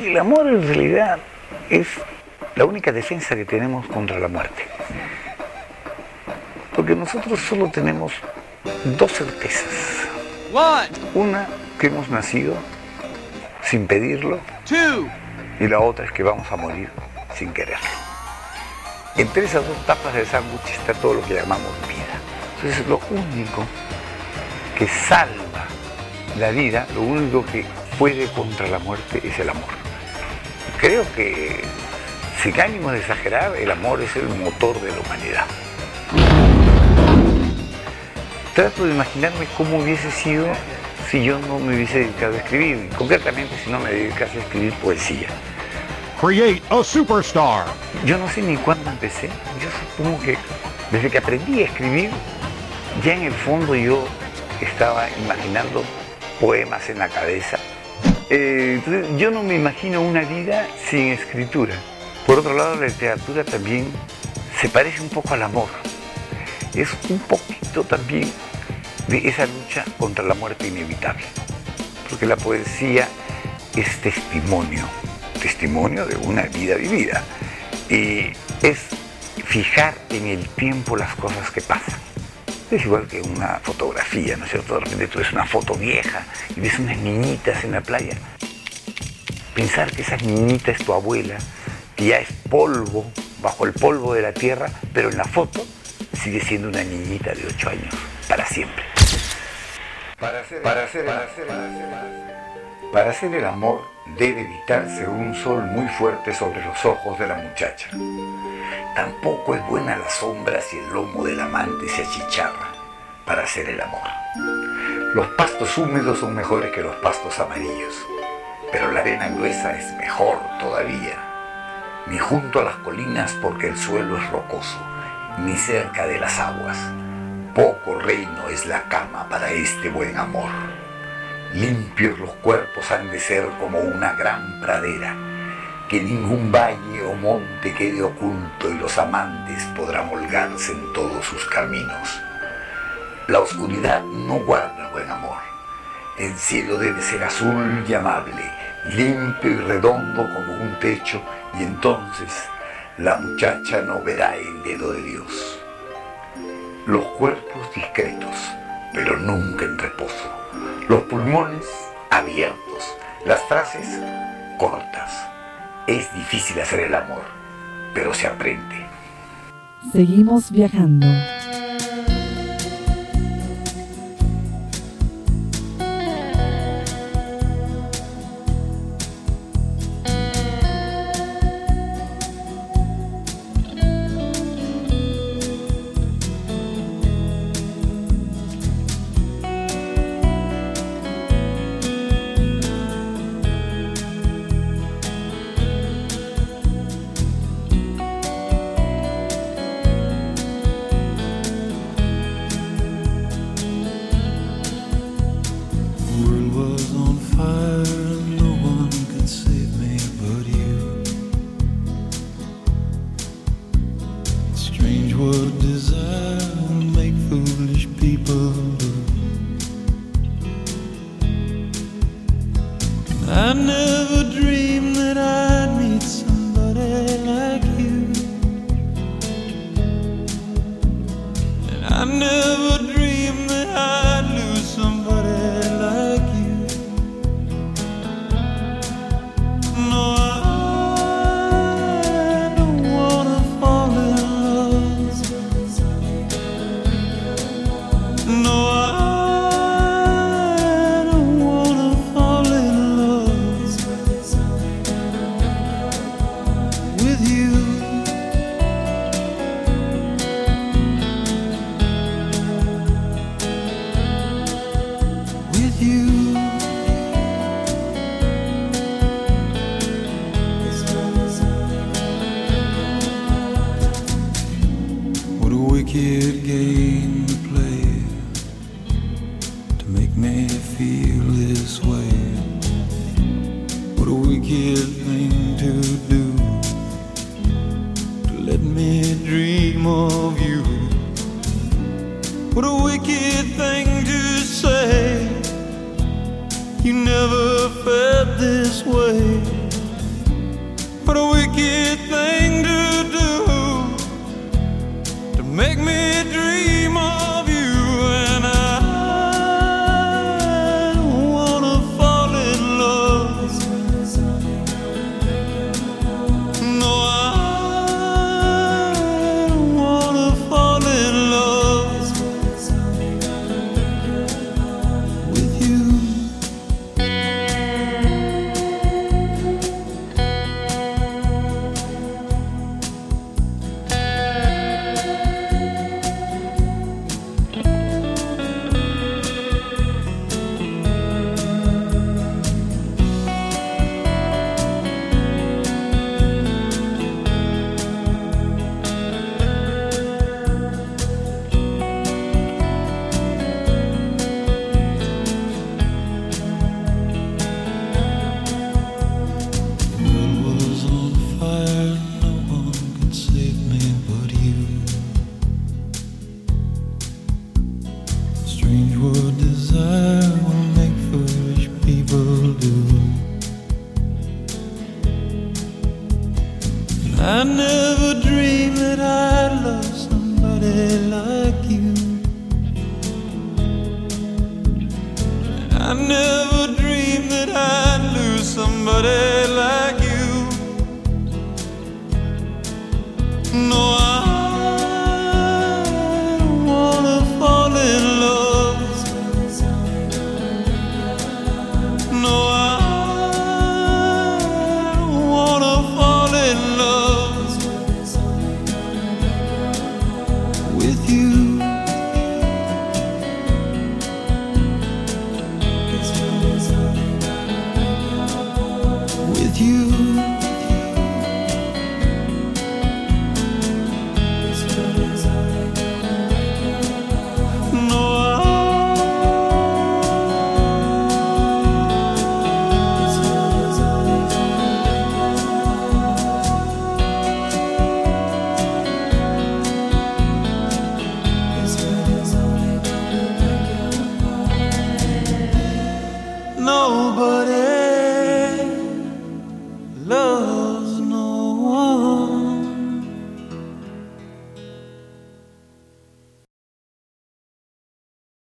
El amor en realidad es la única defensa que tenemos contra la muerte. Porque nosotros solo tenemos dos certezas. Una, que hemos nacido sin pedirlo. Y la otra es que vamos a morir sin quererlo. Entre esas dos tapas del sándwich está todo lo que llamamos vida. Entonces lo único que salva la vida, lo único que puede contra la muerte es el amor. Creo que, sin ánimo de exagerar, el amor es el motor de la humanidad. Trato de imaginarme cómo hubiese sido si yo no me hubiese dedicado a escribir, concretamente si no me dedicase a escribir poesía. Create a superstar. Yo no sé ni cuándo empecé, yo supongo que desde que aprendí a escribir, ya en el fondo yo estaba imaginando poemas en la cabeza. Eh, yo no me imagino una vida sin escritura. Por otro lado, la literatura también se parece un poco al amor. Es un poquito también de esa lucha contra la muerte inevitable. Porque la poesía es testimonio, testimonio de una vida vivida. Y es fijar en el tiempo las cosas que pasan. Es igual que una fotografía, ¿no es cierto? De repente tú ves una foto vieja y ves unas niñitas en la playa. Pensar que esa niñita es tu abuela, que ya es polvo, bajo el polvo de la tierra, pero en la foto sigue siendo una niñita de 8 años, para siempre. Para hacer, para hacer, para hacer, para hacer el amor debe evitarse un sol muy fuerte sobre los ojos de la muchacha. Tampoco es buena la sombra si el lomo del amante se achicharra para hacer el amor. Los pastos húmedos son mejores que los pastos amarillos, pero la arena gruesa es mejor todavía. Ni junto a las colinas porque el suelo es rocoso, ni cerca de las aguas poco reino es la cama para este buen amor. Limpios los cuerpos han de ser como una gran pradera, que ningún valle o monte quede oculto y los amantes podrán holgarse en todos sus caminos. La oscuridad no guarda buen amor. El cielo debe ser azul y amable, limpio y redondo como un techo, y entonces la muchacha no verá el dedo de Dios los cuerpos discretos, pero nunca en reposo, los pulmones abiertos, las frases cortas. Es difícil hacer el amor, pero se aprende. Seguimos viajando. I never kid game to play to make me feel this way. What a wicked thing to do to let me dream of you. What a wicked thing to say. You never felt this way. What a wicked thing. take me I never dreamed that I'd love somebody like you. I never dreamed that I'd lose somebody.